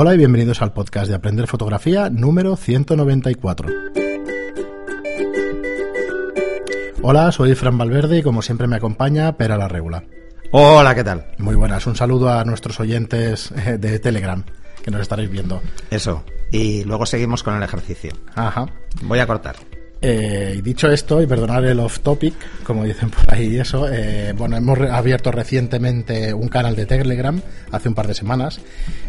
Hola y bienvenidos al podcast de Aprender Fotografía número 194. Hola, soy Fran Valverde y como siempre me acompaña Pera la Regula. Hola, ¿qué tal? Muy buenas, un saludo a nuestros oyentes eh, de Telegram que nos estaréis viendo. Eso, y luego seguimos con el ejercicio. Ajá. Voy a cortar. Eh, dicho esto, y perdonar el off topic, como dicen por ahí, eso, eh, bueno, hemos abierto recientemente un canal de Telegram hace un par de semanas.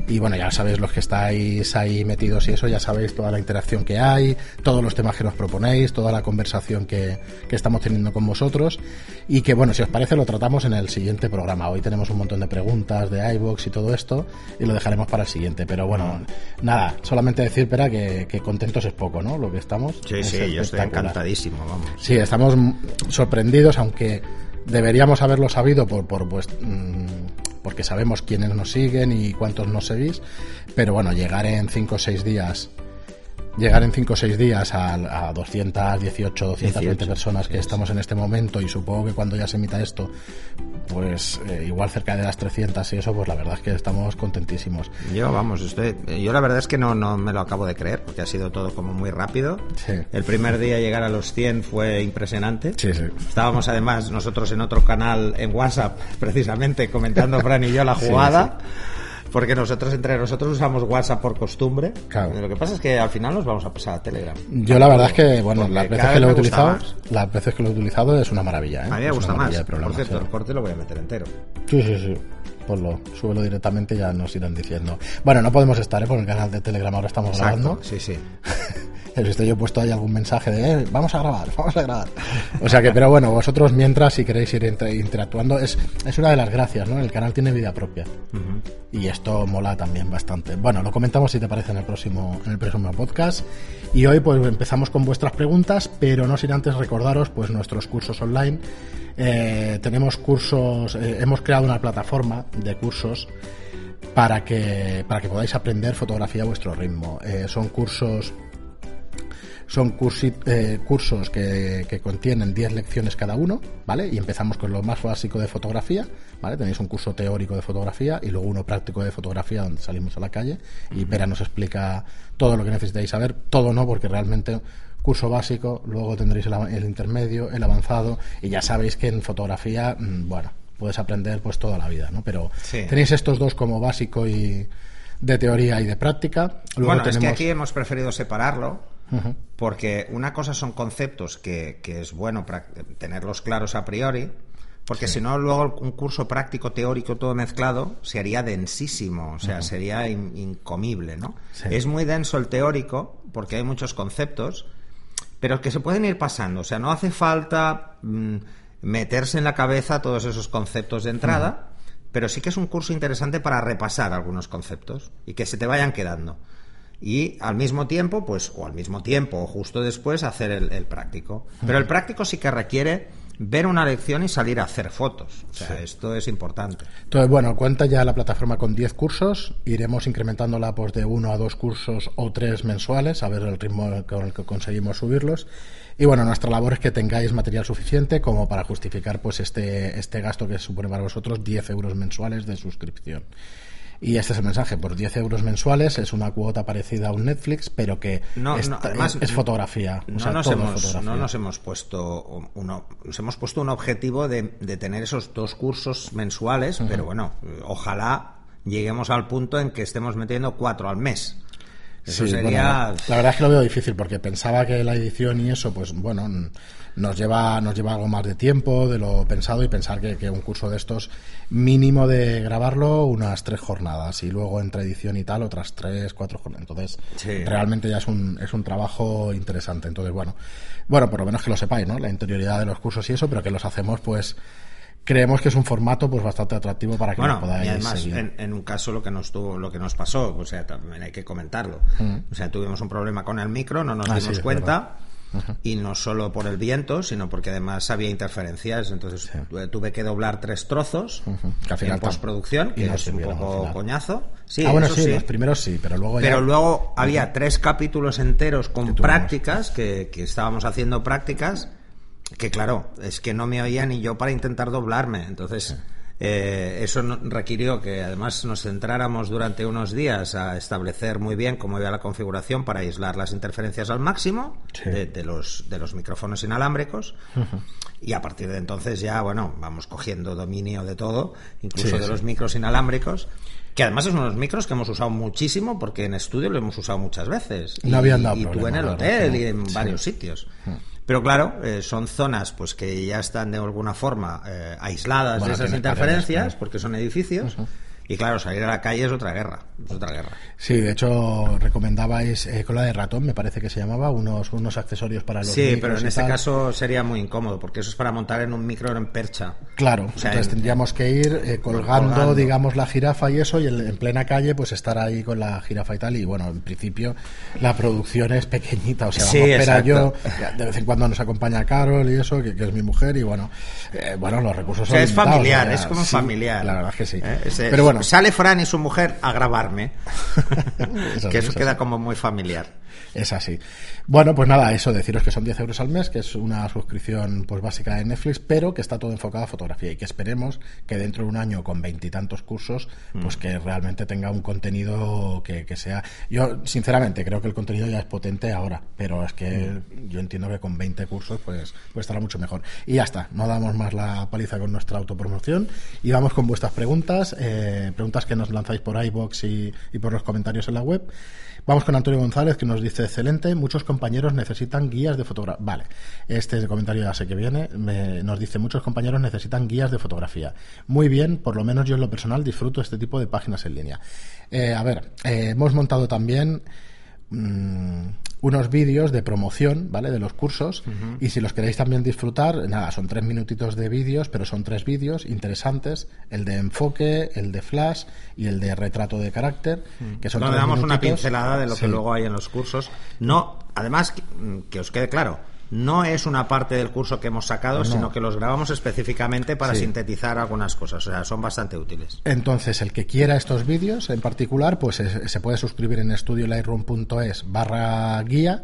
Y bueno, ya sabéis los que estáis ahí metidos y eso, ya sabéis toda la interacción que hay, todos los temas que nos proponéis, toda la conversación que, que estamos teniendo con vosotros. Y que bueno, si os parece, lo tratamos en el siguiente programa. Hoy tenemos un montón de preguntas de iBox y todo esto, y lo dejaremos para el siguiente. Pero bueno, nada, solamente decir, espera, que, que contentos es poco, ¿no? Lo que estamos. Sí, Es sí, yo estoy encantadísimo, vamos. Sí, estamos sorprendidos, aunque deberíamos haberlo sabido por, por pues, porque sabemos quiénes nos siguen y cuántos nos seguís. Pero bueno, llegar en 5 o 6 días, llegar en 5 o 6 días a, a 218, 220 18, personas que sí, estamos en este momento, y supongo que cuando ya se emita esto, pues eh, igual cerca de las 300 y eso, pues la verdad es que estamos contentísimos. Yo, vamos, estoy, yo la verdad es que no, no me lo acabo de creer, porque ha sido todo como muy rápido. Sí. El primer día llegar a los 100 fue impresionante. Sí, sí. Estábamos además nosotros en otro canal en WhatsApp, precisamente comentando Fran y yo la Sí, jugada. Porque nosotros entre nosotros usamos WhatsApp por costumbre. Claro. Lo que pasa es que al final nos vamos a pasar a Telegram. Yo la verdad es que, bueno, Porque las veces que lo he utilizado, las veces que lo he utilizado es una maravilla, ¿eh? A mí me gusta más. Por cierto, el corte lo voy a meter entero. Sí, sí, sí. Ponlo, súbelo directamente ya nos irán diciendo. Bueno, no podemos estar, ¿eh? Por el canal de Telegram ahora estamos grabando. Sí, sí. He visto yo he puesto ahí algún mensaje de, eh, vamos a grabar, vamos a grabar. O sea que, pero bueno, vosotros mientras, si queréis ir inter- interactuando, es, es una de las gracias, ¿no? El canal tiene vida propia. Y esto mola también bastante. Bueno, lo comentamos si te parece en el próximo, en el próximo podcast. Y hoy pues empezamos con vuestras preguntas, pero no sin antes recordaros pues nuestros cursos online. Eh, tenemos cursos, eh, hemos creado una plataforma de cursos para que, para que podáis aprender fotografía a vuestro ritmo. Eh, son cursos son cursi- eh, cursos que, que contienen 10 lecciones cada uno, ¿vale? Y empezamos con lo más básico de fotografía, ¿vale? Tenéis un curso teórico de fotografía y luego uno práctico de fotografía donde salimos a la calle y Pera nos explica todo lo que necesitáis saber, todo no, porque realmente curso básico, luego tendréis el, el intermedio, el avanzado y ya sabéis que en fotografía, mm, bueno, puedes aprender pues toda la vida, ¿no? Pero Sí. tenéis estos dos como básico y de teoría y de práctica. Luego bueno, es que aquí hemos preferido separarlo porque una cosa son conceptos que, que es bueno tenerlos claros a priori, porque si no, luego un curso práctico, teórico, todo mezclado, se haría densísimo, o sea, sería in- incomible, ¿no? Sí. Es muy denso el teórico porque hay muchos conceptos, pero que se pueden ir pasando, o sea, no hace falta mm, meterse en la cabeza todos esos conceptos de entrada, pero sí que es un curso interesante para repasar algunos conceptos y que se te vayan quedando. Y al mismo tiempo, pues, o al mismo tiempo, o justo después, hacer el, el práctico. Pero el práctico sí que requiere ver una lección y salir a hacer fotos. O sea, esto es importante. Entonces, bueno, cuenta ya la plataforma con 10 cursos. Iremos incrementándola pues, de uno a dos cursos o tres mensuales, a ver el ritmo con el que conseguimos subirlos. Y bueno, nuestra labor es que tengáis material suficiente como para justificar pues este, este gasto que supone para vosotros 10 euros mensuales de suscripción. Y este es el mensaje, por 10 euros mensuales es una cuota parecida a un Netflix, pero que No, es, no, además, es fotografía. o No, sea, nos hemos, fotografía. no nos hemos puesto uno, nos hemos puesto un objetivo de, de tener esos dos cursos mensuales, pero bueno, ojalá lleguemos al punto en que estemos metiendo cuatro al mes. Eso Sí, sería. bueno, la verdad es que lo veo difícil porque pensaba que la edición y eso, pues bueno, nos lleva, nos lleva algo más de tiempo de lo pensado y pensar que, que un curso de estos mínimo de grabarlo unas tres jornadas y luego entre edición y tal otras tres, cuatro jornadas. Entonces, Sí. realmente ya es un, es un trabajo interesante. Entonces, bueno, bueno, por lo menos que lo sepáis, ¿no? La interioridad de los cursos y eso, pero que los hacemos pues creemos que es un formato pues bastante atractivo para que lo podáis y además, seguir. en, en un caso lo que nos tuvo, lo que nos pasó, o sea, también hay que comentarlo. O sea, tuvimos un problema con el micro, no nos Mm. Ah, dimos sí, es Y no solo por el viento, sino porque además había interferencias. Entonces tu- tuve que doblar tres trozos al final en postproducción, que no es un poco coñazo. Sí, ah, bueno, sí, sí. los primeros sí, pero luego ya... Pero luego había tres capítulos enteros con prácticas, que, que estábamos haciendo prácticas, que claro, es que no me oía ni yo para intentar doblarme. Entonces, Eh, eso requirió que además nos centráramos durante unos días a establecer muy bien cómo iba la configuración para aislar las interferencias al máximo de, los, de los micrófonos inalámbricos. Y a partir de entonces ya, bueno, vamos cogiendo dominio de todo, incluso de los micros inalámbricos que además es unos micros que hemos usado muchísimo porque en estudio lo hemos usado muchas veces. No habían dado y, tú en el hotel y en varios sitios. Pero claro, eh, son zonas pues que ya están de alguna forma eh, aisladas de esas interferencias, porque son edificios. Y claro, salir a la calle es otra guerra, es otra guerra. Sí, de hecho recomendabais eh, cola de ratón, me parece que se llamaba, unos unos accesorios para los Sí, pero en ese caso sería muy incómodo porque eso es para montar en un micro en percha. Claro, entonces tendríamos que ir eh, colgando, digamos, la jirafa y eso y en, plena calle pues estar ahí con la jirafa y tal y bueno, en principio la producción es pequeñita, o sea, sí, vamos yo, de vez en cuando nos acompaña Carol y eso, que, es mi mujer y bueno, eh, bueno, los recursos o sea, es familiar, es como familiar. La verdad es que sí. pero bueno, sale Fran y su mujer a grabarme. que eso queda como muy familiar. Es así. Bueno, pues nada, eso, deciros que son 10 euros al mes, que es una suscripción pues básica de Netflix, pero que está todo enfocado a fotografía y que esperemos que dentro de un año con veintitantos cursos, pues mm. que realmente tenga un contenido que, sea... Yo, sinceramente, creo que el contenido ya es potente ahora, pero es que mm. yo entiendo que con 20 cursos pues, pues estará mucho mejor. Y ya está, no damos más la paliza con nuestra autopromoción y vamos con vuestras preguntas, eh, preguntas que nos lanzáis por iBox y, y por los comentarios en la web. Vamos con Antonio González que nos dice, excelente, muchos compañeros necesitan guías de fotografía. Vale, este comentario ya sé que viene. nos dice, muchos compañeros necesitan guías de fotografía. Muy bien, por lo menos yo en lo personal disfruto este tipo de páginas en línea. Eh, a ver, eh, hemos montado también... Mm, unos vídeos de promoción, ¿vale? De los cursos. Y si los queréis también disfrutar, nada, son tres minutitos de vídeos, pero son tres vídeos interesantes. El de enfoque, el de flash y el de retrato de carácter. Que son Donde damos una pincelada de lo que luego hay en los cursos. No, además, que os quede claro, no es una parte del curso que hemos sacado, sino que los grabamos específicamente para sintetizar algunas cosas. O sea, son bastante útiles. Entonces, el que quiera estos vídeos en particular, pues se puede suscribir en estudiolightroom.es barra guía,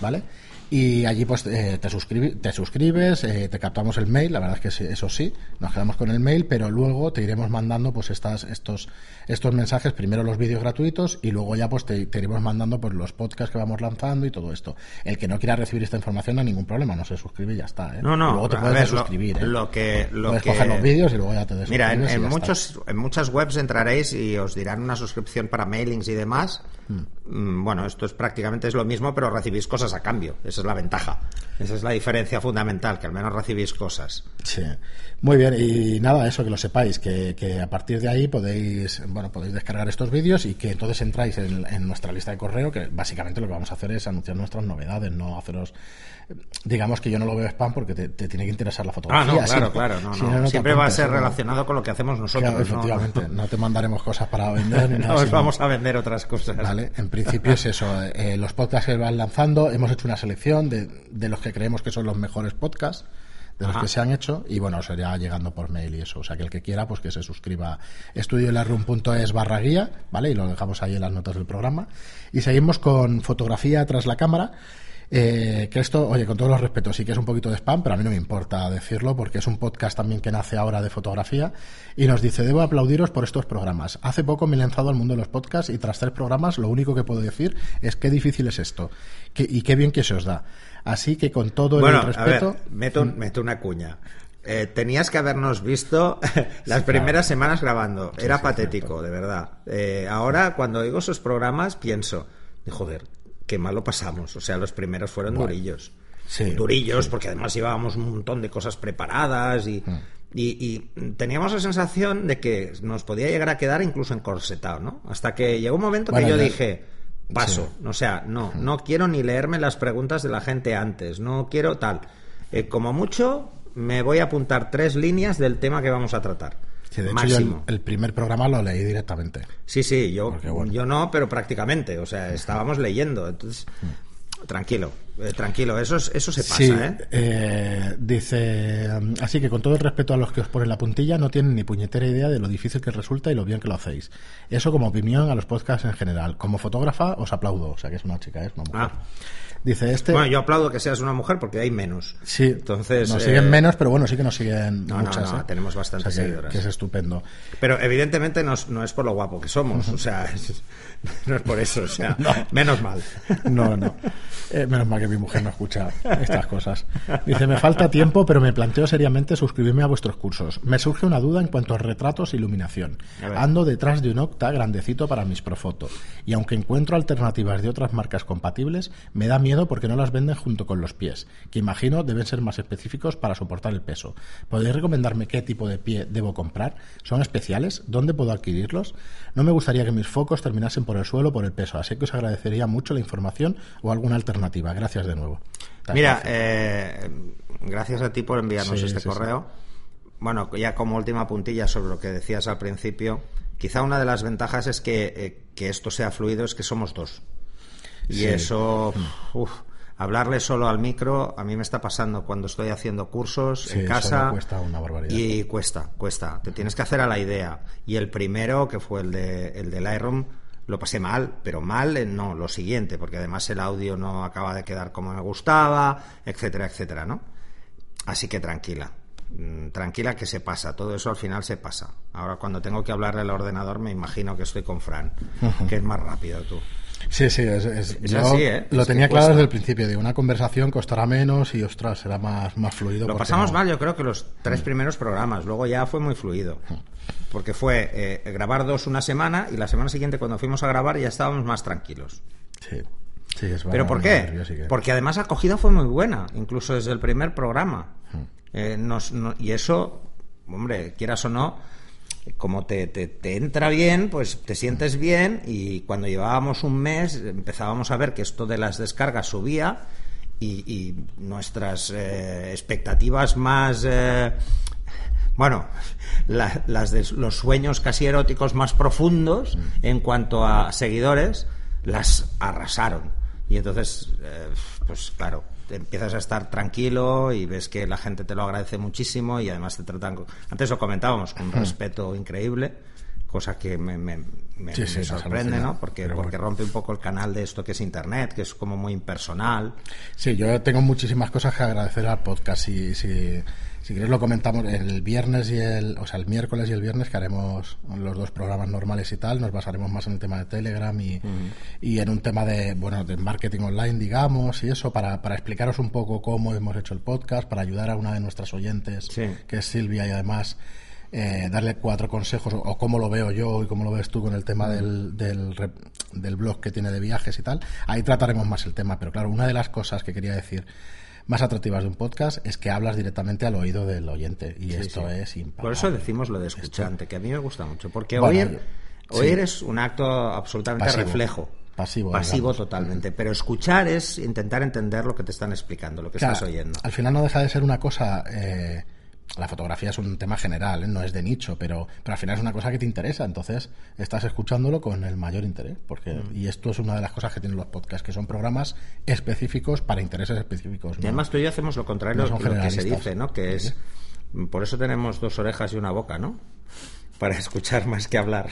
¿vale? Y allí pues eh, te, te suscribes, eh, te captamos el mail, la verdad es que eso sí, nos quedamos con el mail, pero luego te iremos mandando pues estas, estos, estos mensajes, primero los vídeos gratuitos y luego ya pues te, iremos mandando pues los podcasts que vamos lanzando y todo esto. El que no quiera recibir esta información no hay ningún problema, no se suscribe y ya está. ¿eh? No, no, luego te puedes suscribir. Lo, que, lo puedes coger los vídeos y luego ya te Mira, en, muchos, en muchas webs entraréis y os dirán una suscripción para mailings y demás. Mm, bueno, esto es prácticamente es lo mismo, pero recibís cosas a cambio. Esa es la ventaja. Esa es la diferencia fundamental, que al menos recibís cosas. Sí. Muy bien, y nada, eso que lo sepáis, que, que a partir de ahí podéis, bueno, podéis descargar estos vídeos y que entonces entráis en, en nuestra lista de correo, que básicamente lo que vamos a hacer es anunciar nuestras novedades, no haceros digamos que yo no lo veo spam porque te, tiene que interesar la fotografía. Ah, no, claro, claro. No, Siempre va a ser relacionado con lo que hacemos nosotros. efectivamente. No, te mandaremos cosas para vender ni nada. no, vamos a vender otras cosas. Vale, en principio es eso. Eh, los podcasts que van lanzando, hemos hecho una selección de, de los que creemos que son los mejores podcasts de los que se han hecho y bueno, sería llegando por mail y eso. O sea, que el que quiera, pues que se suscriba estudiolarroom.es barra guía, ¿vale? Y lo dejamos ahí en las notas del programa. Y seguimos con fotografía tras la cámara. Eh, que esto, oye, con todos los respetos, sí que es un poquito de spam, pero a mí no me importa decirlo porque es un podcast también que nace ahora de fotografía y nos dice, debo aplaudiros por estos programas. Hace poco me he lanzado al mundo de los podcasts y tras tres programas lo único que puedo decir es qué difícil es esto y qué bien que se os da. Así que con todo el respeto... meto, meto una cuña. Eh, tenías que habernos visto las primeras semanas grabando. Era patético, de verdad. Eh, ahora, cuando oigo esos programas, pienso, joder, qué mal lo pasamos. O sea, los primeros fueron durillos. durillos, porque además llevábamos un montón de cosas preparadas mm. y, y, teníamos la sensación de que nos podía llegar a quedar incluso encorsetado, ¿no? Hasta que llegó un momento que yo dije, paso. O sea, no, mm. no quiero ni leerme las preguntas de la gente antes, no quiero tal. Eh, como mucho, me voy a apuntar tres líneas del tema que vamos a tratar de hecho yo el, primer programa lo leí directamente. Sí, sí, yo, yo no, pero prácticamente. O sea, estábamos leyendo. Entonces, Tranquilo, eh, tranquilo, eso, es- eso se pasa, Sí, ¿eh? eh, dice, así que con todo el respeto a los que os ponen la puntilla, no tienen ni puñetera idea de lo difícil que resulta y lo bien que lo hacéis. Eso como opinión a los podcasts en general. Como fotógrafa os aplaudo, o sea que es una chica, es una mujer. Ah. Dice este... Bueno, yo aplaudo que seas una mujer porque hay menos. Sí, Entonces, nos eh, siguen menos, pero bueno, sí que nos siguen No, muchas. no, ¿eh? tenemos bastantes O sea que- seguidoras. Que es estupendo. Pero evidentemente no es, no es por lo guapo que somos, o sea, es- no es por eso, o sea, menos mal. No, no. Eh, menos mal que mi mujer no escucha estas cosas. Dice, me falta tiempo, pero me planteo seriamente suscribirme a vuestros cursos. Me surge una duda en cuanto a retratos e iluminación. Ando detrás de un Octa grandecito para mis Profoto. Y aunque encuentro alternativas de otras marcas compatibles, me da miedo porque no las venden junto con los pies, que imagino deben ser más específicos para soportar el peso. ¿Podéis recomendarme qué tipo de pie debo comprar? ¿Son especiales? ¿Dónde puedo adquirirlos? No me gustaría que mis focos terminasen por el suelo por el peso, así que os agradecería mucho la información o alguna alternativa. Gracias de nuevo. Mira, eh, gracias a ti por enviarnos Sí, este sí, correo. Bueno, ya como última puntilla sobre lo que decías al principio, quizá una de las ventajas es que, eh, que esto sea fluido, es que somos dos. Y eso, uf, hablarle solo al micro, a mí me está pasando cuando estoy haciendo cursos en casa. cuesta una barbaridad. Y cuesta, cuesta. Te tienes que hacer a la idea. Y el primero, que fue el de el de Lightroom, lo pasé mal, pero mal en no, lo siguiente, porque además el audio no acaba de quedar como me gustaba, etcétera, etcétera, ¿no? Así que tranquila. Mm, Tranquila que se pasa, todo eso al final se pasa. Ahora cuando tengo que hablarle al ordenador me imagino que estoy con Fran, que es más rápido tú. Sí, sí, es, es- Es yo así, ¿eh? lo Es tenía claro desde el principio. Digo, una conversación costará menos y, ostras, será más, más fluido. Lo pasamos no- mal, yo creo que los tres primeros programas, luego ya fue muy fluido. Porque fue eh, grabar dos una semana y la semana siguiente cuando fuimos a grabar ya estábamos más tranquilos. Sí, sí, es ¿Pero por qué? que- Porque además la acogida fue muy buena, incluso desde el primer programa. Eh, nos- no- y eso, hombre, quieras o no, como te, te- te entra bien, pues te sientes bien y cuando llevábamos un mes empezábamos a ver que esto de las descargas subía y, y nuestras eh, expectativas más... eh, bueno, la- las de los sueños casi eróticos más profundos en cuanto a seguidores, las arrasaron. Y entonces, eh, pues claro, te empiezas a estar tranquilo y ves que la gente te lo agradece muchísimo y además te tratan, antes lo comentábamos, con un respeto increíble, cosa que me, me- me- Sí, me sí, nos sorprende. ¿no? Porque, porque rompe un poco el canal de esto que es Internet, que es como muy impersonal. Sí, yo tengo muchísimas cosas que agradecer al podcast. Si, si, si queréis lo comentamos el viernes y el, o sea, el miércoles y el viernes que haremos los dos programas normales y tal. Nos basaremos más en el tema de Telegram y, y en un tema de, bueno, de marketing online, digamos, y eso para, para explicaros un poco cómo hemos hecho el podcast, para ayudar a una de nuestras oyentes, Sí. que es Silvia, y además eh, darle cuatro consejos o, o cómo lo veo yo y cómo lo ves tú con el tema del, del, del blog que tiene de viajes y tal. Ahí trataremos más el tema, pero claro, una de las cosas que quería decir más atractivas de un podcast es que hablas directamente al oído del oyente y esto sí. es impagable. Por eso decimos lo de escuchante, que a mí me gusta mucho. Porque Bueno, oír, sí. oír es un acto absolutamente Pasivo. reflejo. Pasivo, Pasivo digamos. totalmente. Pero escuchar es intentar entender lo que te están explicando, lo que Claro, estás oyendo. Al final no deja de ser una cosa. eh, la fotografía es un tema general, ¿eh? no es de nicho, pero, pero al final es una cosa que te interesa, entonces estás escuchándolo con el mayor interés. porque Mm. Y esto es una de las cosas que tienen los podcasts, que son programas específicos para intereses específicos. Y además tú y yo hacemos lo contrario No lo que se dice, ¿no? Que es... Por eso tenemos dos orejas y una boca, ¿no? Para escuchar más que hablar.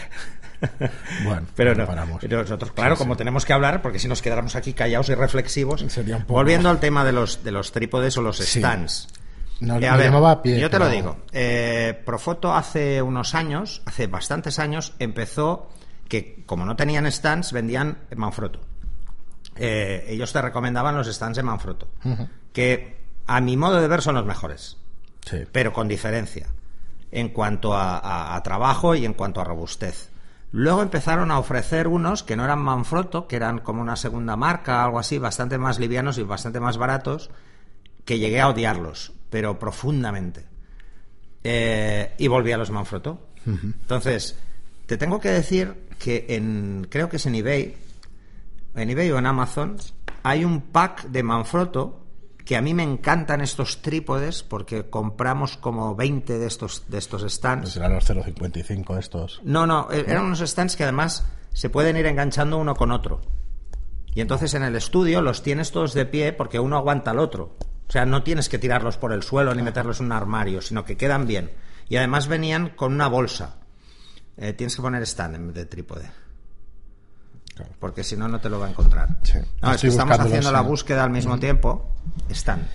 Bueno, pero no paramos. pero nosotros, claro, como tenemos que hablar, porque si nos quedáramos aquí callados y reflexivos. Sería un poco- Volviendo al tema de los, de los trípodes o los stands. No, Eh, lo llamaba a pie, yo te pero- lo digo. Eh, Profoto hace unos años, hace bastantes años, empezó que como no tenían stands, vendían Manfrotto. Eh, ellos te recomendaban los stands de Manfrotto, que a mi modo de ver son los mejores, Sí. pero con diferencia en cuanto a, a- a trabajo y en cuanto a robustez. Luego empezaron a ofrecer unos que no eran Manfrotto, que eran como una segunda marca, algo así, bastante más livianos y bastante más baratos, que llegué a odiarlos, pero profundamente. Eh, y volví a los Manfrotto. Entonces, te tengo que decir que en, creo que es en eBay, en eBay o en Amazon, hay un pack de Manfrotto que a mí me encantan estos trípodes porque compramos como 20 de estos, de estos stands. Pues serán los 0.55 estos. No, no, e- eran unos stands que además se pueden ir enganchando uno con otro. Y entonces en el estudio los tienes todos de pie porque uno aguanta al otro. O sea, no tienes que tirarlos por el suelo ni meterlos en un armario, sino que quedan bien. Y además venían con una bolsa. Eh, tienes que poner stand en vez de trípode. Claro. Porque si no, no te lo va a encontrar. Sí. No, es que estamos haciendo la sí. búsqueda al mismo tiempo. Están.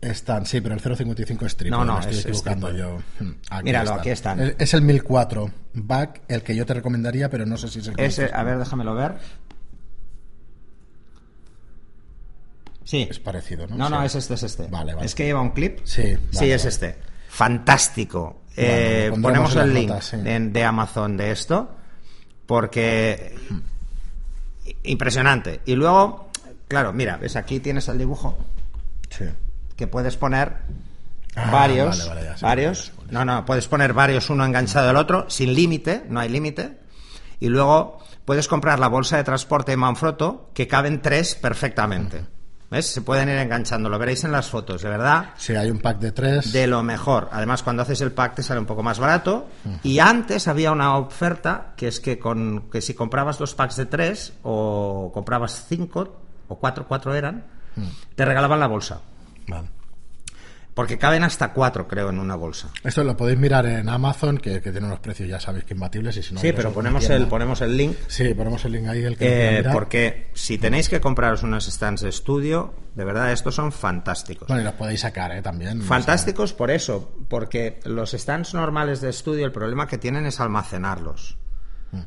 Están, sí, pero el 055 es trípode. No, no, me estoy es- es equivocando trípode. yo. Hmm, Aquí Míralo, aquí están. Es, es el 1004 back, el que yo te recomendaría, pero no sé si es el que Ese, a ver, déjamelo ver. Sí. Es parecido, ¿no? No, no, Sí. es este, es este. Vale, vale. Es que lleva un clip. Sí, sí, vale, es vale. este. Fantástico. Eh, ponemos el link notas, sí. de, de Amazon de esto porque impresionante. Y luego, claro, mira, ves aquí tienes el dibujo Sí. que puedes poner Ah, varios, vale, vale, ya sé varios. No, no, puedes poner varios uno enganchado al otro sin límite, no hay límite. Y luego puedes comprar la bolsa de transporte de Manfrotto que caben tres perfectamente. ¿Ves? Se pueden ir enganchando, lo veréis en las fotos, de verdad. Sí, hay un pack de tres. De lo mejor. Además, cuando haces el pack te sale un poco más barato. Y antes había una oferta que es que, con, que si comprabas dos packs de tres o comprabas cinco o cuatro, cuatro eran, te regalaban la bolsa. Vale. Porque caben hasta cuatro, creo, en una bolsa. Esto lo podéis mirar en Amazon, que, que tiene unos precios, ya sabéis que imbatibles. Y si no, sí, pero ponemos el, ponemos el link. Sí, ponemos el link ahí, el que eh, porque si tenéis que compraros unos stands de estudio, de verdad, estos son fantásticos. Bueno, y los podéis sacar, ¿eh? También. Fantásticos por eso, porque los stands normales de estudio, el problema que tienen es almacenarlos.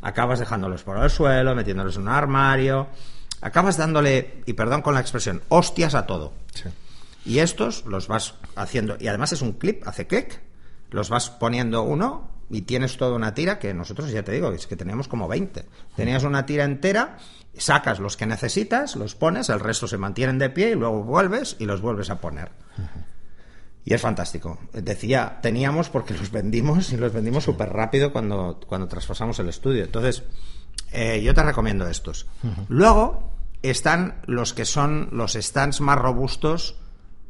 Acabas dejándolos por el suelo, metiéndolos en un armario, acabas dándole, y perdón con la expresión, hostias a todo. Sí. Y estos los vas haciendo, y además es un clip, hace clic, los vas poniendo uno y tienes toda una tira que nosotros, ya te digo, es que teníamos como 20. Tenías una tira entera, sacas los que necesitas, los pones, el resto se mantienen de pie y luego vuelves y los vuelves a poner. Y es fantástico. Decía, teníamos porque los vendimos y los vendimos súper rápido cuando, cuando traspasamos el estudio. Entonces, eh, yo te recomiendo estos. Luego están los que son los stands más robustos,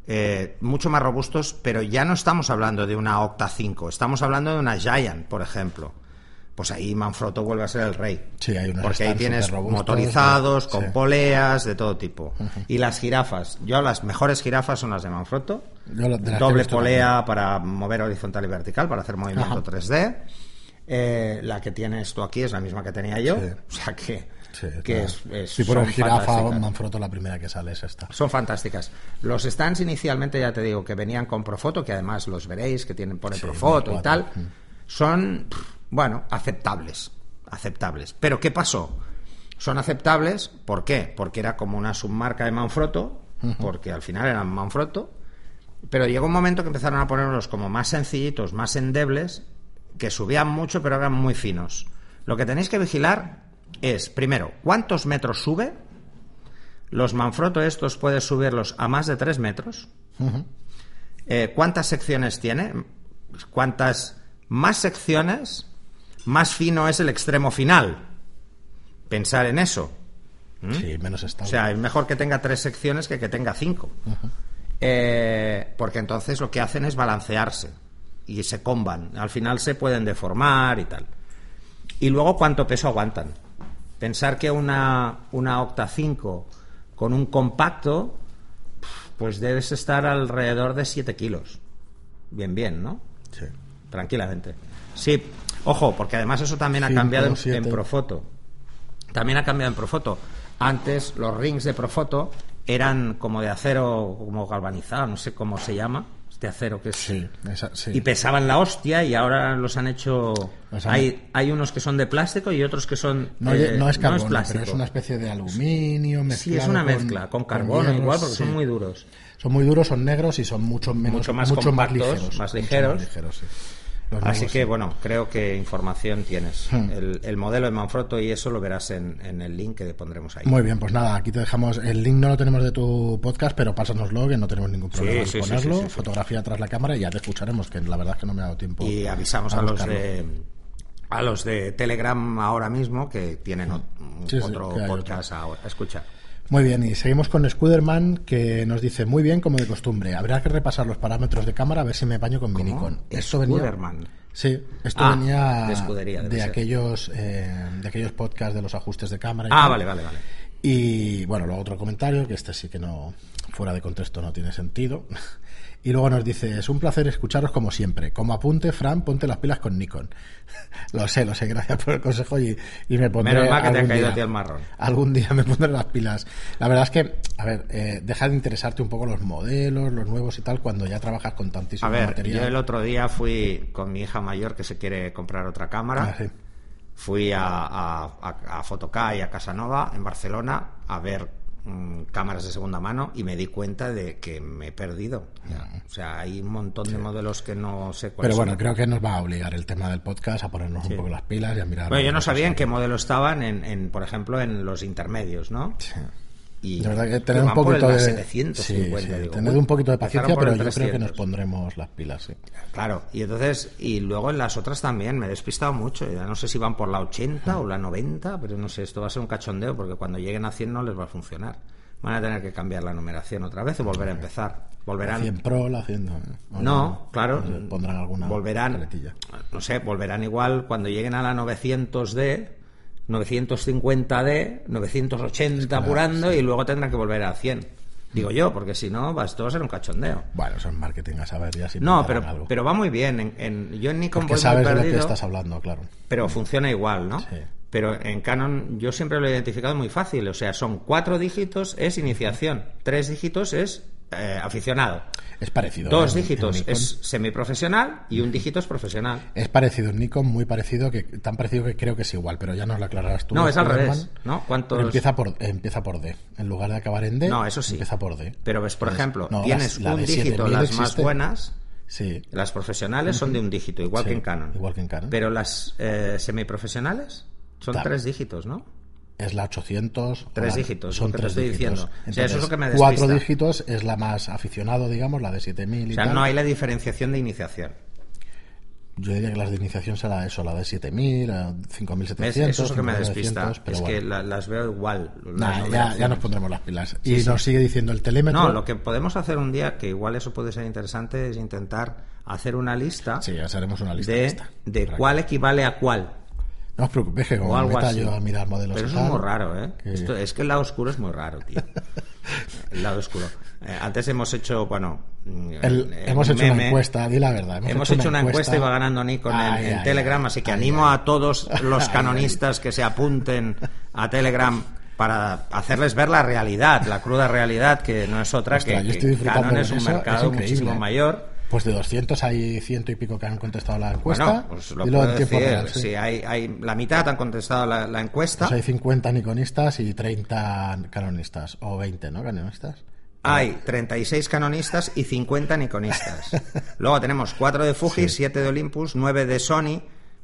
eh, mucho más robustos, pero ya no estamos hablando de una Octa 5, estamos hablando de una Giant, por ejemplo. Pues ahí Manfrotto vuelve a ser el rey. Sí, hay unos Porque ahí tienes motorizados, sí. con poleas, de todo tipo. Y las jirafas. Yo las mejores jirafas son las de Manfrotto. Yo de Doble polea para mover horizontal y vertical, para hacer movimiento Ajá. 3D. Eh, la que tienes tú aquí es la misma que tenía yo. Sí. O sea que, Sí, que es, es- Si pones son jirafa. Manfrotto, la primera que sale es esta. Son fantásticas. Los stands inicialmente, ya te digo, que venían con Profoto, que además los veréis, que tienen pone Sí, Profoto y 1004. tal, Mm. son, bueno, aceptables. Aceptables. Pero ¿qué pasó? Son aceptables, ¿por qué? Porque era como una submarca de Manfrotto, porque al final eran Manfrotto, pero llegó un momento que empezaron a ponerlos como más sencillitos, más endebles, que subían mucho, pero eran muy finos. Lo que tenéis que vigilar es, primero, cuántos metros sube. Los Manfrotto estos puedes subirlos a más de 3 metros. Eh, ¿Cuántas secciones tiene? ¿Cuántas más secciones? Más fino es el extremo final. Pensar en eso. Sí, menos O sea, es mejor que tenga tres secciones que que tenga cinco. Eh, porque entonces lo que hacen es balancearse y se comban. Al final se pueden deformar y tal. Y luego cuánto peso aguantan. Pensar que una, una Octa 5 con un compacto, pues debes estar alrededor de 7 kilos. Bien, bien, ¿no? Sí. Tranquilamente. Sí, ojo, porque además eso también ha cambiado en, en Profoto. También ha cambiado en Profoto. Antes los rings de Profoto eran como de acero, como galvanizado, no sé cómo se llama, este acero que es... Sí, esa- sí. Y pesaban la hostia y ahora los han hecho... Los han- Hay, hay unos que son de plástico y otros que son... no, eh, no es carbono, plástico. pero es una especie de aluminio Sí, es una con- mezcla, con carbono hierro, igual, porque sí. son muy duros. Son muy duros, son negros y son mucho menos, Mucho más mucho compactos, ligeros. más ligeros. ligeros, sí. Así que, sí. bueno, creo que información tienes. Hmm. El, el modelo de Manfrotto y eso lo verás en, en el link que pondremos ahí. Muy bien, pues nada, aquí te dejamos. El link no lo tenemos de tu podcast, pero pásanoslo, que no tenemos ningún problema en sí, sí, ponerlo. sí, sí, sí. Fotografía tras la cámara y ya te escucharemos, que la verdad es que no me ha dado tiempo. Y avisamos a, los de a los de Telegram ahora mismo que tienen Sí, sí, otro que hay podcast ahora. Escucha. Muy bien, y seguimos con Scuderman, que nos dice muy bien, como de costumbre. Habrá que repasar los parámetros de cámara a ver si me baño con mi Nikon. Esto venía. Scuderman. Sí, esto Ah, venía de escudería, de aquellos, eh, de aquellos podcasts de los ajustes de cámara. y Ah, tal. vale, vale, vale. Y bueno, luego otro comentario, que este sí que no, fuera de contexto no tiene sentido. Y luego nos dice, es un placer escucharos como siempre. Como apunte, Fran, ponte las pilas con Nikon. lo sé, lo sé, gracias por el consejo y, y me pondré Menos mal que te ha algún caído día. a ti el marrón. Algún día me pondré las pilas. La verdad es que, a ver, eh, deja de interesarte un poco los modelos, los nuevos y tal, cuando ya trabajas con tantísimo A ver, material. yo el otro día fui con mi hija mayor que se quiere comprar otra cámara. Ah, sí. Fui a, a, a, a a Casanova en Barcelona a ver mm, cámaras de segunda mano y me di cuenta de que me he perdido. O sea, hay un montón de modelos que no sé cuáles Pero bueno, son. creo que nos va a obligar el tema del podcast a ponernos un poco las pilas y a mirar. Bueno, yo no sabía en qué modelo estaban, en, en, por ejemplo, en los intermedios, ¿no? Sí. Y De verdad que que tener un poquito de 750, sí, sí, digo, tener uy, un poquito de empezaron paciencia, pero yo creo que nos 300. pondremos las pilas, sí. Claro, y entonces, y luego en las otras también me he despistado mucho. Ya no sé si van por la 80 o la 90, pero no sé, esto va a ser un cachondeo porque cuando lleguen a 100 no les va a funcionar. Van a tener que cambiar la numeración otra vez o volver a empezar. La Volverán. 100 Pro, la 100. ¿o No, claro. Pondrán alguna volverán. paletilla. No sé, volverán igual cuando lleguen a la 900D, 950D, 980 apurando y luego tendrán que volver a 100. Digo yo, porque si no, va, esto va a ser un cachondeo. Bueno, eso es marketing, a saber ya si No, pero, algo. pero va muy bien. En, en- yo en Nikon Porque voy muy sabes de lo que estás hablando, claro. pero funciona igual, ¿no? Sí. Pero en Canon yo siempre lo he identificado muy fácil. O sea, son cuatro dígitos es iniciación, tres dígitos es eh, aficionado, Es parecido. dos ¿eh? Dígitos es semiprofesional y un dígito es profesional. Es parecido en Nikon, muy parecido, que tan parecido que creo que es igual, pero ya nos lo aclararás tú. No, es al revés, ¿no? ¿Cuántos- empieza por, empieza por D. En lugar de acabar en D, No, eso sí. empieza por D. Pero ves, por Entonces, ejemplo, no, tienes la un dígito, 7000 las más buenas, Sí. las profesionales son de un dígito, igual Sí, que en Canon. igual que en Canon. Pero las eh, semiprofesionales son tres dígitos, ¿no? Es la 800. Tres la- dígitos, Son tres estoy dígitos. diciendo. O sea, eso es lo que me Cuatro despista. dígitos es la más aficionado, digamos, la de 7000 y O sea, tal. no hay la diferenciación de iniciación. Yo diría que las de iniciación será eso, la de 7000, eh, 5700. ¿Ves? Eso es lo que me 5900, despista. pero Es bueno. que la- las veo igual. las Nah, ya, ya nos pondremos las pilas. Sí, y sí. nos sigue diciendo el telémetro. No, lo que podemos hacer un día, que igual eso puede ser interesante, es intentar hacer una lista Sí, ya haremos una lista. de, de Tranquilo. cuál equivale a cuál. No os preocupéis que como algo meta así. a mirar modelos Pero es muy raro, ¿eh? que- Esto- es que el lado oscuro es muy raro, tío. El lado oscuro. Eh, antes hemos hecho, bueno... mm, El- hemos hecho una encuesta, di la verdad. Hemos, hecho una encuesta y va ganando Nikon en- Ay, en, ay, Telegram, ay, así que animo a todos los canonistas que se apunten a Telegram para hacerles ver la realidad, la cruda realidad, que no es otra Ostras, que, Canon es un eso, mercado muchísimo mayor. Pues de 200 hay ciento y pico que han contestado la encuesta. Bueno, pues lo Dilo puedo en decir. real, sí. sí, hay, hay, la mitad han contestado la, la encuesta. Pues hay 50 nikonistas y 30 canonistas. O 20, ¿no? Canonistas. Hay 36 canonistas y 50 nikonistas. Luego tenemos 4 de Fuji, 7 de Olympus, 9 de Sony,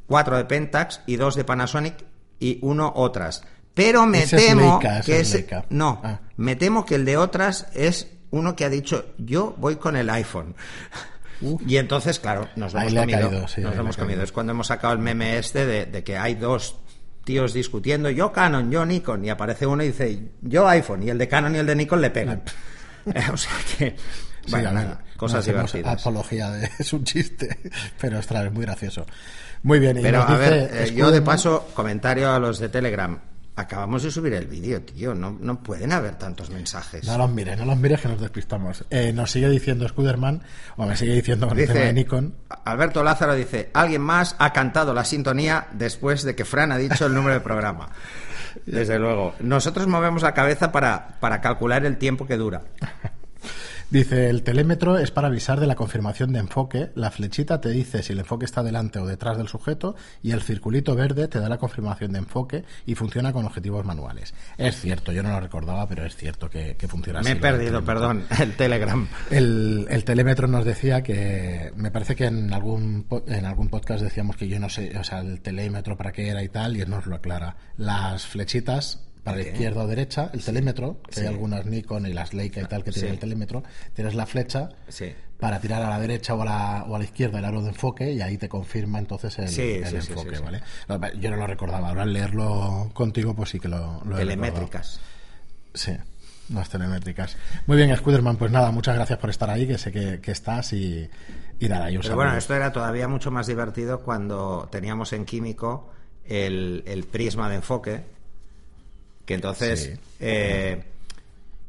4 de Pentax y 2 de Panasonic y uno otras. Pero me Ese es temo Leica, ese que es Leica. no, Ah. me temo que el de otras es uno que ha dicho yo voy con el iPhone. Y entonces, claro, nos lo hemos comido. caído, sí, nos hemos comido. caído. Es cuando hemos sacado el meme este de, de que hay dos tíos discutiendo, yo Canon, yo Nikon, y aparece uno y dice, yo iPhone, y el de Canon y el de Nikon le pegan. Eh, o sea que, Sí, bueno, a ver, nada, no cosas hacemos divertidas. apología de, es un chiste, pero ostras, es muy gracioso. Muy bien, y Pero a dice ver, eh, yo de paso, comentario a los de Telegram. Acabamos de subir el vídeo, tío. No, no pueden haber tantos mensajes. No los mires, no los mires que nos despistamos. Eh, nos sigue diciendo Scuderman, o me sigue diciendo con el tema de Dice, Nikon. Alberto Lázaro dice, alguien más ha cantado la sintonía después de que Fran ha dicho el número del programa. Desde luego. Nosotros movemos la cabeza para, para calcular el tiempo que dura. Dice, el telémetro es para avisar de la confirmación de enfoque, la flechita te dice si el enfoque está delante o detrás del sujeto y el circulito verde te da la confirmación de enfoque y funciona con objetivos manuales. Es cierto, yo no lo recordaba, pero es cierto que, que funciona Me así. he lo del perdido, perdón, el Telegram. El, el telémetro nos decía que me parece que en algún en algún podcast decíamos que yo no sé, o sea, el telémetro para qué era y tal, y él nos lo aclara. Las flechitas para la Ok. izquierda o derecha, el telémetro, que Sí. hay algunas Nikon y las Leica y tal que tienen Sí. el telémetro, tienes la flecha para tirar a la derecha o a la, o a la izquierda el aro de enfoque y ahí te confirma entonces el, enfoque. ¿vale? Yo no lo recordaba, ahora al leerlo contigo pues sí que lo, lo he recordado. Telemétricas. Sí, las telemétricas. Muy bien, Scuderman, pues nada, muchas gracias por estar ahí, que sé que, que estás y, y nada, yo Pero bueno, esto era todavía mucho más divertido cuando teníamos en químico el, el prisma de enfoque que entonces Sí. eh,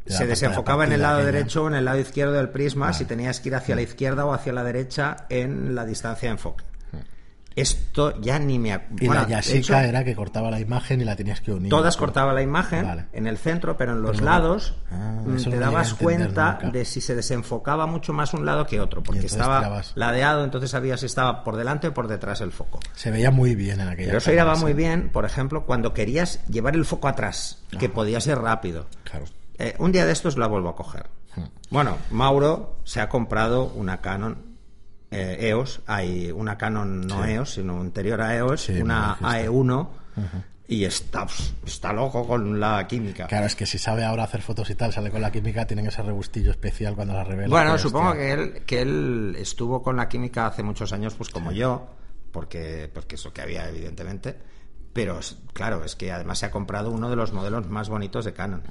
se la desenfocaba en el lado derecho o en el lado izquierdo del prisma Ah. si tenías que ir hacia la izquierda o hacia la derecha en la distancia de enfoque. Esto ya ni me ac- Y bueno, la Yashica hecho, era que cortaba la imagen y la tenías que unir. Todas cortaba la imagen Vale. en el centro, pero en los Pero- lados Ah, mm, te no dabas cuenta nunca. de si se desenfocaba mucho más un lado que otro, porque estaba tirabas. ladeado, entonces sabías si estaba por delante o por detrás el foco. Se veía muy bien en aquella Pero eso iba muy bien, por ejemplo, cuando querías llevar el foco atrás, que podía ser rápido. Claro. Eh, un día de estos la vuelvo a coger. Hmm. Bueno, Mauro se ha comprado una Canon eh, EOS, hay una Canon no EOS, sino anterior a EOS, Sí, una dijiste. AE1, y está, está loco con la química. Claro, es que si sabe ahora hacer fotos y tal, sale con la química, tienen ese rebustillo especial cuando la revela. Bueno, que, supongo que él, que él estuvo con la química hace muchos años, pues como yo, porque, porque eso que había, evidentemente. Pero claro, es que además se ha comprado uno de los modelos más bonitos de Canon.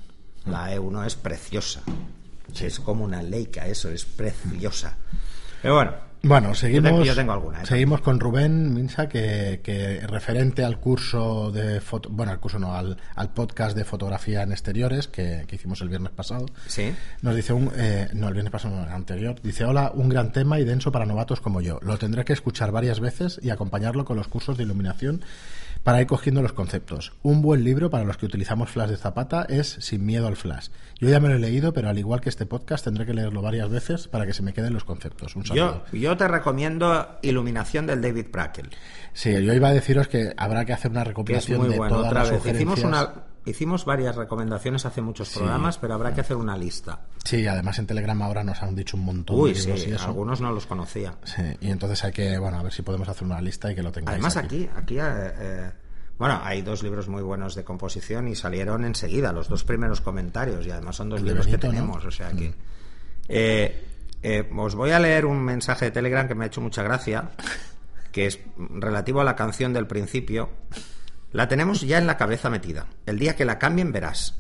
La E1 es preciosa. Es como una Leica, eso, es preciosa. Pero bueno, Bueno, seguimos, Yo tengo- yo tengo alguna, ¿eh? seguimos con Rubén Minsa, que, que referente al curso de foto, bueno, al curso no, al, al podcast de fotografía en exteriores que, que hicimos el viernes pasado. sí. Nos dice un, eh, no, el viernes pasado, no, el anterior. Dice, hola, un gran tema y denso para novatos como yo. Lo tendré que escuchar varias veces y acompañarlo con los cursos de iluminación para ir cogiendo los conceptos. Un buen libro para los que utilizamos flash de zapata es Sin miedo al flash. Yo ya me lo he leído, pero al igual que este podcast tendré que leerlo varias veces para que se me queden los conceptos. Un saludo. Yo, yo te recomiendo Iluminación del David Brackell, Sí, yo iba a deciros que habrá que hacer una recopilación muy de bueno. todas Otra las vez, sugerencias. hicimos, una, hicimos varias recomendaciones hace muchos programas, pero habrá que hacer una lista. Sí, además en Telegram ahora nos han dicho un montón Uy, de sí, y eso. algunos no los conocía. Sí, y entonces hay que, bueno, a ver si podemos hacer una lista y que lo tengáis Además, aquí, aquí eh, eh, bueno, hay dos libros muy buenos de composición y salieron enseguida los dos primeros comentarios y además son dos libros que ¿no? tenemos, o sea que eh, eh, os voy a leer un mensaje de Telegram que me ha hecho mucha gracia, que es relativo a la canción del principio. La tenemos ya en la cabeza metida. El día que la cambien verás.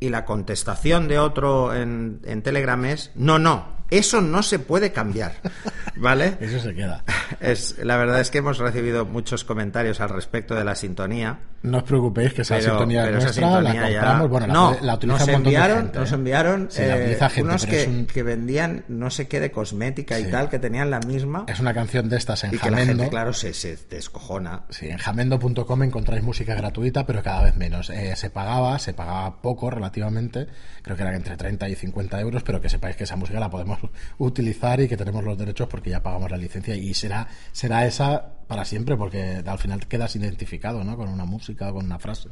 Y la contestación de otro en, en Telegram es no, no, eso no se puede cambiar. ¿Vale? Eso se queda. Es, la verdad es que hemos recibido muchos comentarios al respecto de la sintonía. No os preocupéis que esa Pero, sintonía pero es esa nuestra, sintonía la ya- compramos, bueno, la, no, la nos enviaron, gente, nos ¿eh? enviaron Sí, eh, gente, unos que, un- que vendían no sé qué de cosmética y Sí. tal, que tenían la misma es una canción de estas en y que la Jamendo. gente, claro, se, se descojona. Sí, en jamendo.com encontráis música gratuita, pero cada vez menos. Eh, se pagaba, se pagaba poco relativamente, creo que eran entre 30 y 50 euros, pero que sepáis que esa música la podemos utilizar y que tenemos los derechos porque ya pagamos la licencia y será, será esa para siempre porque al final quedas identificado ¿no? con una música o con una frase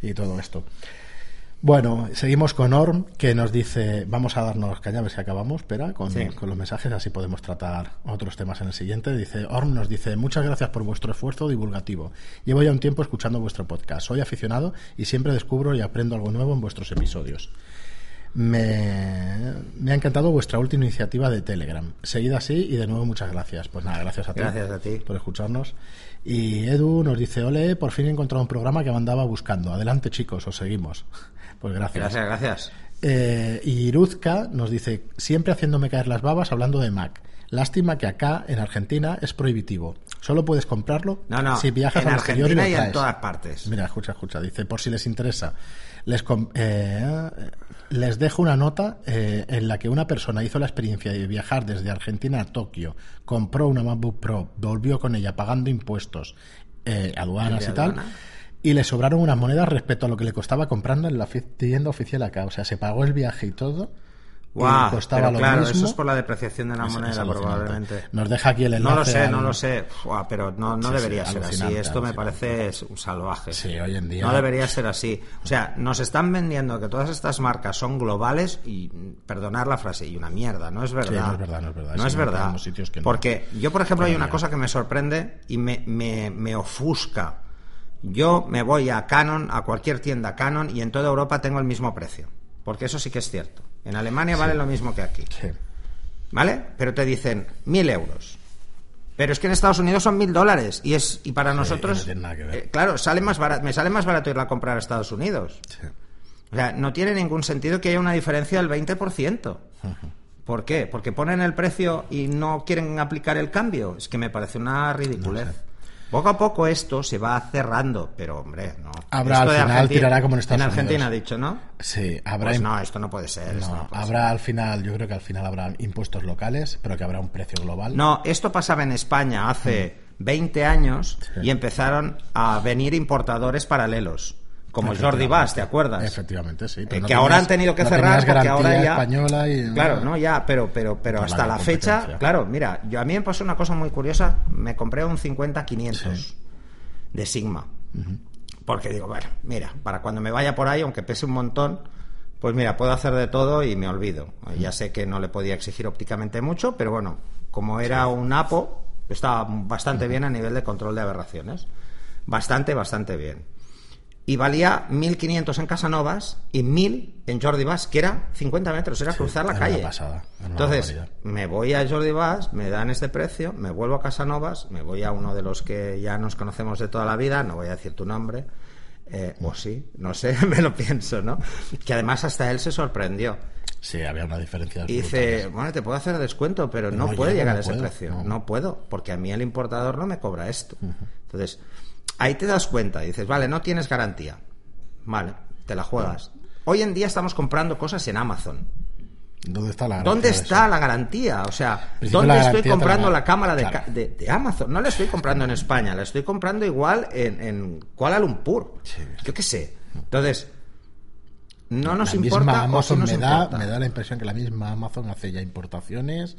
y todo esto. Bueno, seguimos con Orm, que nos dice, vamos a darnos caña a ver si acabamos, espera, con, Sí. con los mensajes, así podemos tratar otros temas en el siguiente. Dice, Orm nos dice, muchas gracias por vuestro esfuerzo divulgativo. Llevo ya un tiempo escuchando vuestro podcast. Soy aficionado y siempre descubro y aprendo algo nuevo en vuestros episodios. Me, me ha encantado vuestra última iniciativa de Telegram. Seguid así y de nuevo muchas gracias. Pues nada, gracias a ti. Gracias a ti. Por escucharnos. Y Edu nos dice, ole, por fin he encontrado un programa que andaba buscando. Adelante chicos, os seguimos. Pues gracias. Gracias, gracias. Eh, y Iruzka nos dice, siempre haciéndome caer las babas hablando de Mac. Lástima que acá, en Argentina, es prohibitivo. Solo puedes comprarlo No, no, si viajas en al exterior y lo Argentina y en todas partes. Mira, escucha, escucha. Dice, por si les interesa, les, eh, les dejo una nota eh, en la que una persona hizo la experiencia de viajar desde Argentina a Tokio, compró una MacBook Pro, volvió con ella pagando impuestos, eh, aduanas ¿De y tal, y le sobraron unas monedas respecto a lo que le costaba comprarla en la tienda oficial acá. O sea, se pagó el viaje y todo. Costaba pero lo claro, mismo. eso es por la depreciación de la Es- moneda, probablemente. Nos deja aquí el enlace. No lo sé, no lo sé, pero no, no Sí, sí, debería ser así. Esto me parece un salvaje. Sí, hoy en día. No debería ser así. O sea, nos están vendiendo que todas estas marcas son globales y, perdonar la frase, y una mierda. No es verdad. no es verdad, no es verdad. No es verdad. tenemos sitios que no. Porque yo, por ejemplo, hay una cosa que me sorprende y me, me, me ofusca. Yo me voy a Canon, a cualquier tienda Canon, y en toda Europa tengo el mismo precio. Porque eso sí que es cierto. En Alemania vale lo mismo que aquí. Sí. ¿Vale? Pero te dicen mil euros. Pero es que en Estados Unidos son mil dólares. Y es y para nosotros. no tiene nada que ver. eh, claro, sale más barato, me sale más barato irla a comprar a Estados Unidos. O sea, no tiene ningún sentido que haya una diferencia del 20%. ¿Por qué? Porque ponen el precio y no quieren aplicar el cambio. Es que me parece una ridiculez. Poco a poco esto se va cerrando, pero hombre, no. Habrá Esto al final Argentina- tirará como en Estados En Argentina Unidos. ha dicho, ¿no? Sí, habrá Pues no, esto no puede ser. no, no puede habrá al final, yo creo que al final habrá impuestos locales, pero que habrá un precio global. No, esto pasaba en España hace 20 años y empezaron a venir importadores paralelos, como Jordi Bass, ¿te acuerdas? Efectivamente, sí. Eh, pero no que ahora tenías- han tenido que no cerrar porque ahora ya española y claro no ya pero pero pero hasta la la fecha claro mira yo a mí me pasó una cosa muy curiosa me compré un 50 500 Sí. de Sigma. Porque digo bueno mira para cuando me vaya por ahí aunque pese un montón pues mira puedo hacer de todo y me olvido. Ya sé que no le podía exigir ópticamente mucho pero bueno como era un APO estaba bastante bien a nivel de control de aberraciones. Bastante bastante bien y valía 1.500 en Casanovas y 1.000 en Jordi Bass, que era 50 metros, era cruzar la calle. pasada, Entonces, me voy a Jordi Bass, me dan este precio, me vuelvo a Casanovas, me voy a uno de los que ya nos conocemos de toda la vida, no voy a decir tu nombre, eh, o sí, no sé, me lo pienso, ¿no? Que además hasta él se sorprendió. Sí, había una diferencia. Y dice, bueno, te puedo hacer descuento, pero no, No, puede llegar no a ese puedo, precio. no. No. puedo, porque a mí el importador no me cobra esto. Entonces, ahí te das cuenta, dices, vale, no tienes garantía. Vale, te la juegas. Hoy en día estamos comprando cosas en Amazon. ¿Dónde está la ¿Dónde garantía de está la garantía? O sea, ¿dónde estoy comprando la- cámara de, claro. de- de Amazon? No la estoy comprando en España, la estoy comprando igual en, en Kuala Lumpur. Sí. Yo qué sé. Entonces, no nos la importa misma o sí Amazon nos me da, importa. me da la impresión que la misma Amazon hace ya importaciones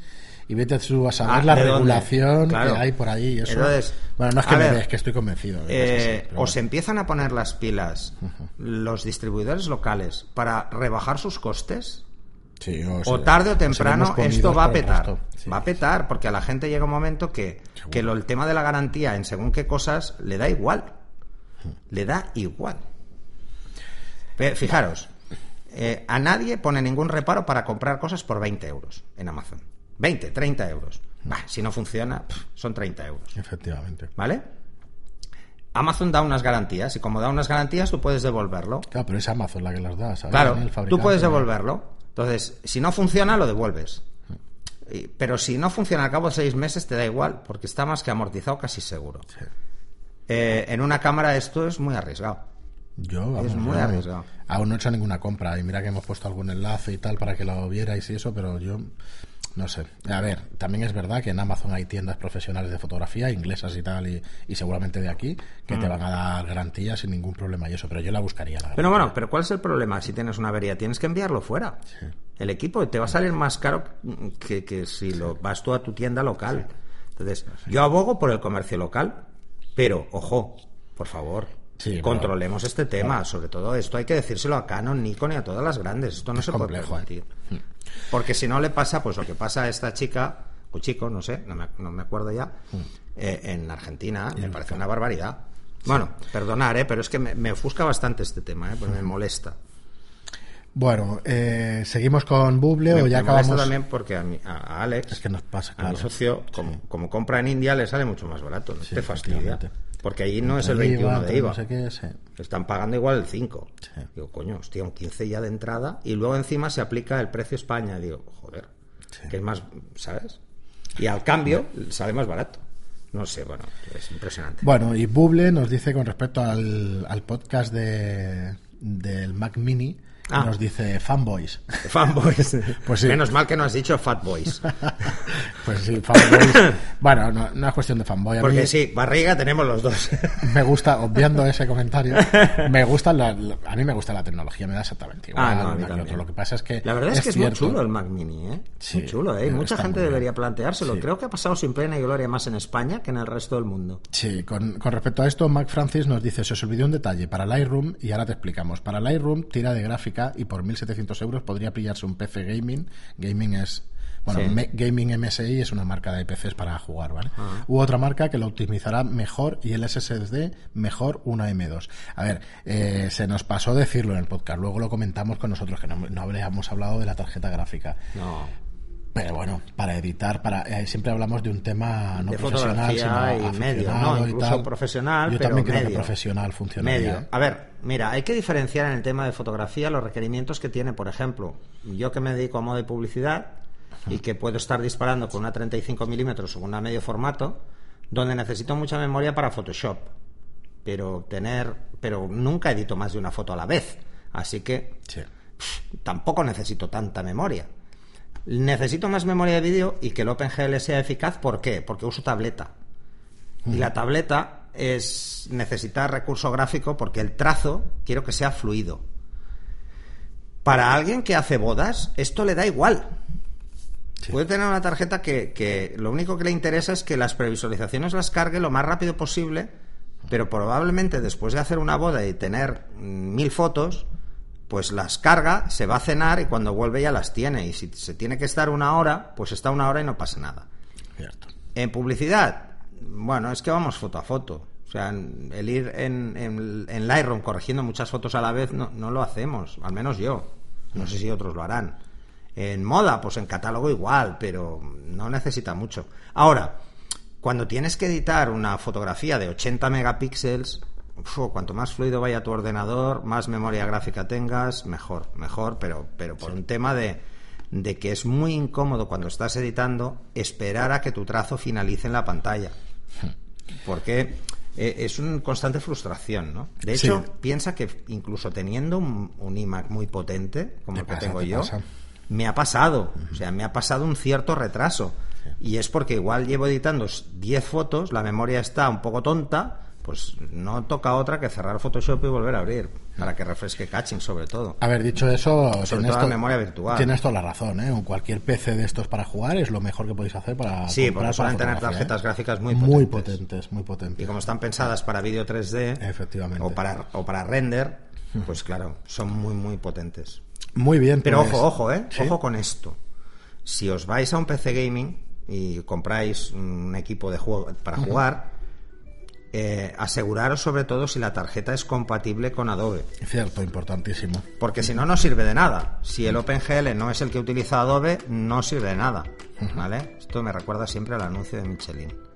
y vete tú a saber Ah, la regulación Claro. que hay por ahí. y Eso, Entonces, bueno, no es que me ver, des, que estoy convencido. de Eh, o bueno. se empiezan a poner las pilas los distribuidores locales para rebajar sus costes, Sí, o tarde o temprano esto va a petar. Sí. Va a petar porque a la gente llega un momento que, Seguro. que lo- el tema de la garantía en según qué cosas le da igual. Le da igual. Fijaros, eh, a nadie pone ningún reparo para comprar cosas por 20 euros en Amazon. 20, 30 euros. Bah, si no funciona, son 30 euros. Efectivamente. ¿Vale? Amazon da unas garantías y como da unas garantías tú puedes devolverlo. Claro, pero es Amazon la que las da, ¿sabes? Claro, El tú puedes devolverlo. Entonces, si no funciona, lo devuelves. Y- Pero si no funciona al cabo de seis meses, te da igual, porque está más que amortizado casi seguro. Sí. Eh, en una cámara esto es muy arriesgado. Yo, vamos, Es muy arriesgado. Aún no he hecho ninguna compra y mira que hemos puesto algún enlace y tal para que lo vierais y eso, pero yo no sé. A ver, también es verdad que en Amazon hay tiendas profesionales de fotografía, inglesas y tal, y, y seguramente de aquí, que Mm. te van a dar garantía sin ningún problema y eso, pero yo la buscaría, la Pero bueno, pero ¿cuál es el problema? Si tienes una avería, tienes que enviarlo fuera. El equipo te va a salir más caro que, que si lo vas tú a tu tienda local. Entonces, yo abogo por el comercio local, pero ojo, por favor, Sí, pero- controlemos este tema. Sobre todo esto hay que decírselo a Canon, Nikon y a todas las grandes. Esto no Es se complejo, puede permitir. Porque si no le pasa, pues lo que pasa a esta chica, o chico, no sé, no me, no me acuerdo ya, eh, en Argentina, me parece una barbaridad. Bueno, perdonar, ¿eh? pero es que me, me ofusca bastante este tema, ¿eh? porque me molesta. Bueno, eh, seguimos con Buble Me, o ya me acabamos. también porque a, mi- a- a Alex, Es que nos pasa, a mi socio, como, como compra en India, le sale mucho más barato. No Sí, te fastidia. Porque ahí no es el Entre 21 IVA, de IVA. No sé qué, sí. Están pagando igual el 5. Sí. Digo, coño, hostia, un 15 ya de entrada. Y luego encima se aplica el precio España. Digo, joder, Sí. que es más, ¿sabes? Y al cambio sale más barato. No sé, bueno, es impresionante. Bueno, y Buble nos dice con respecto al, al podcast de, del Mac Mini, Ah. nos dice fanboys. Fanboys. Pues sí. Menos mal que no has dicho Fat Boys. pues sí, fanboys. bueno, no, no es cuestión de fanboy. A Porque mí sí, barriga tenemos los dos. me gusta, obviando ese comentario, me gusta la, la- a mí me gusta la tecnología, me da exactamente igual. Ah, no, a mí una que también. otro. Lo que pasa es que La verdad es, que es muy chulo el Mac Mini, ¿eh? Sí, muy chulo, ¿eh? Mucha gente debería planteárselo. Sí. Creo que ha pasado sin pena y gloria más en España que en el resto del mundo. Sí, con, con respecto a esto, Mac Francis nos dice, se os olvidó un detalle, para Lightroom, y ahora te explicamos, para Lightroom tira de gráfica y por 1.700 euros podría pillarse un PC Gaming, Gaming es... Bueno, Sí. Gaming MSI es una marca de PCs para jugar, ¿vale? Ah. U otra marca que lo optimizará mejor y el SSD mejor una M2. A ver, eh, se nos pasó decirlo en el podcast, luego lo comentamos con nosotros, que no, no habríamos hablado de la tarjeta gráfica. No. Bueno, para editar, para eh, siempre hablamos de un tema no De profesional, sino y medio, ¿no? y Incluso tal. profesional, Yo pero también creo que medio. profesional funcionaría. Medio. ¿eh? A ver, mira, hay que diferenciar en el tema de fotografía los requerimientos que tiene, por ejemplo, yo que me dedico a moda y publicidad y que puedo estar disparando con una 35 milímetros o una medio formato, donde necesito mucha memoria para Photoshop, pero tener, pero nunca edito más de una foto a la vez, así que Sí. pff, tampoco necesito tanta memoria. Necesito más memoria de vídeo y que el OpenGL sea eficaz, ¿por qué? Porque uso tableta. Y la tableta es necesita recurso gráfico porque el trazo quiero que sea fluido. Para alguien que hace bodas, esto le da igual. Sí. Puede tener una tarjeta que, que lo único que le interesa es que las previsualizaciones las cargue lo más rápido posible, pero probablemente después de hacer una boda y tener mm, mil fotos, pues las carga, se va a cenar y cuando vuelve ya las tiene. Y si se tiene que estar una hora, pues está una hora y no pasa nada. Cierto. En publicidad, bueno, es que vamos foto a foto. O sea, el ir en, en, en Lightroom corrigiendo muchas fotos a la vez no, no lo hacemos, al menos yo. No sé si otros lo harán. En moda, pues en catálogo igual, pero no necesita mucho. Ahora, cuando tienes que editar una fotografía de 80 megapíxeles, uf, cuanto más fluido vaya tu ordenador, más memoria gráfica tengas, mejor, mejor, pero, pero por un tema de, de que es muy incómodo cuando estás editando esperar a que tu trazo finalice en la pantalla. Porque eh, es una constante frustración, ¿no? De Sí. hecho, piensa que incluso teniendo un, un iMac muy potente, como el que pasa, tengo te yo, pasa. me ha pasado. O sea, me ha pasado un cierto retraso. Y es porque igual llevo editando 10 fotos, la memoria está un poco tonta, pues no toca otra que cerrar Photoshop y volver a abrir, para que refresque caching sobre todo. Haber dicho eso, Sobre todo la memoria virtual. Tienes toda la razón, ¿eh? Cualquier PC de estos para jugar es lo mejor que podéis hacer para. Sí, porque suelen tener tarjetas ¿eh? gráficas muy Muy potentes. potentes, muy potentes. Y como están pensadas para vídeo 3D Efectivamente. o para, o para render, pues claro, son muy, muy potentes. Muy bien, Pero pues- ojo, ojo, ¿eh? ¿Sí? Ojo con esto. Si os vais a un PC gaming y compráis un equipo de juego para jugar, eh, aseguraros sobre todo si la tarjeta es compatible con Adobe. Cierto, importantísimo. Porque si no, no sirve de nada. Si el OpenGL no es el que utiliza Adobe, no sirve de nada. ¿Vale? Esto me recuerda siempre al anuncio de Michelin.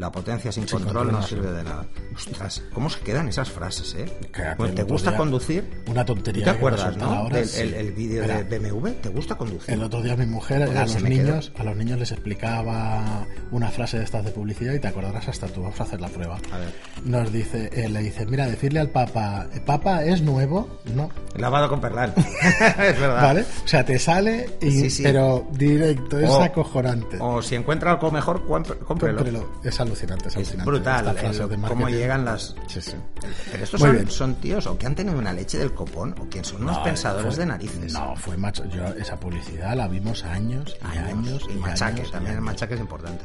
La potencia sin control no sirve de nada. Ostras, ¿cómo se quedan esas frases, eh? Bueno, el ¿Te gusta día- conducir? Una tontería. ¿Tú te acuerdas, no? ahora, sí. el, el vídeo de BMW. ¿Te gusta conducir? El otro día mi mujer Joder, a los quedó. niños, a los niños les explicaba una frase de estas de publicidad y te acordarás hasta tú. Vamos a hacer la prueba. A ver. Nos dice, eh, le dice, mira, decirle al Papa, ¿Papa es nuevo? No. Lavado con perlán. es verdad. ¿Vale? O sea, te sale, y, Sí, sí. pero directo, es O- acojonante. O si encuentra algo mejor, cómprelo. Cómprelo. Es alucinante, es alucinante. brutal el- de cómo llegan las... Sí, sí. Pero estos son, son tíos o que han tenido una leche del copón o que son unos No, pensadores fue- de narices. No, fue macho. Yo esa publicidad la vimos años y años. y y machaque, años y también el machaque es importante.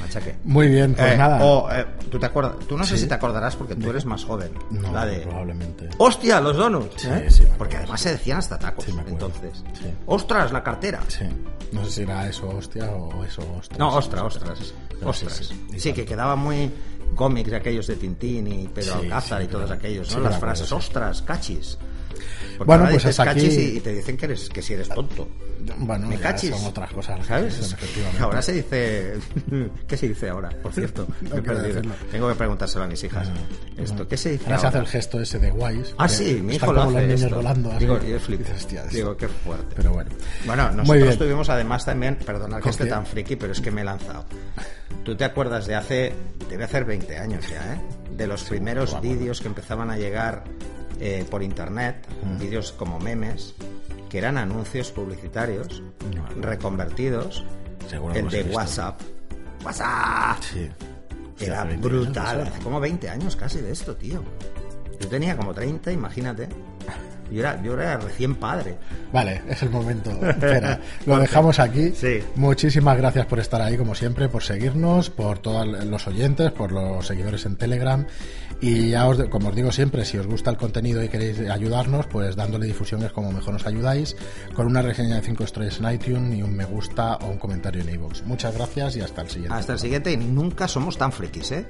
Machaque. Muy bien, pues Eh, nada. O, eh, ¿tú, te acuerdas? tú no sé Sí. si te acordarás porque tú eres más joven. no, la de... probablemente. ¡Hostia, los donuts! ¿eh? Porque además se decían hasta tacos entonces. ¡Ostras, la cartera! Sí. No sé si era eso hostia o eso ostras. No, ostras, ostras. Sí, ostras. sí, que quedaba muy cómics de aquellos de Tintín y Pedro Alcázar y todos aquellos, ¿no? Las frases, ostras, cachis. Porque Bueno, ahora pues hasta aquí- y, y te dicen que eres que si eres tonto. Bueno, Me cachis. son otras cosas. ¿Sabes? dicen. Ahora se dice. ¿Qué se dice ahora? Por cierto, me he. Tengo que preguntárselo a mis hijas. Esto, ¿qué se dice Ahora se hace ahora? el gesto ese de guays. Ah, sí, mi hijo lo hace. los niños esto. volando. así. Digo, yo flipo. Dices, Digo, qué fuerte. Pero bueno. Bueno, nosotros tuvimos además también, perdona que ¿Con esté tan friki, pero es que me he lanzado. ¿Tú te acuerdas de hace, debe hacer 20 años ya, ¿eh? De los primeros vídeos que empezaban a llegar eh, por internet, vídeos como memes, que eran anuncios publicitarios reconvertidos, Seguro el de visto. WhatsApp. WhatsApp. Sí. Era hace 20 años, brutal, hace como 20 años casi de esto, tío. Yo tenía como 30, imagínate. Yo era, yo era recién padre. Vale, es el momento. Espera, lo dejamos aquí. Sí. Muchísimas gracias por estar ahí, como siempre, por seguirnos, por todos los oyentes, por los seguidores en Telegram. Y ya os, como os digo siempre, si os gusta el contenido y queréis ayudarnos, pues dándole difusión es como mejor nos ayudáis, con una reseña de 5 estrellas en iTunes y un me gusta o un comentario en iVoox. Muchas gracias y hasta el siguiente. Hasta el siguiente y nunca somos tan frikis, ¿eh?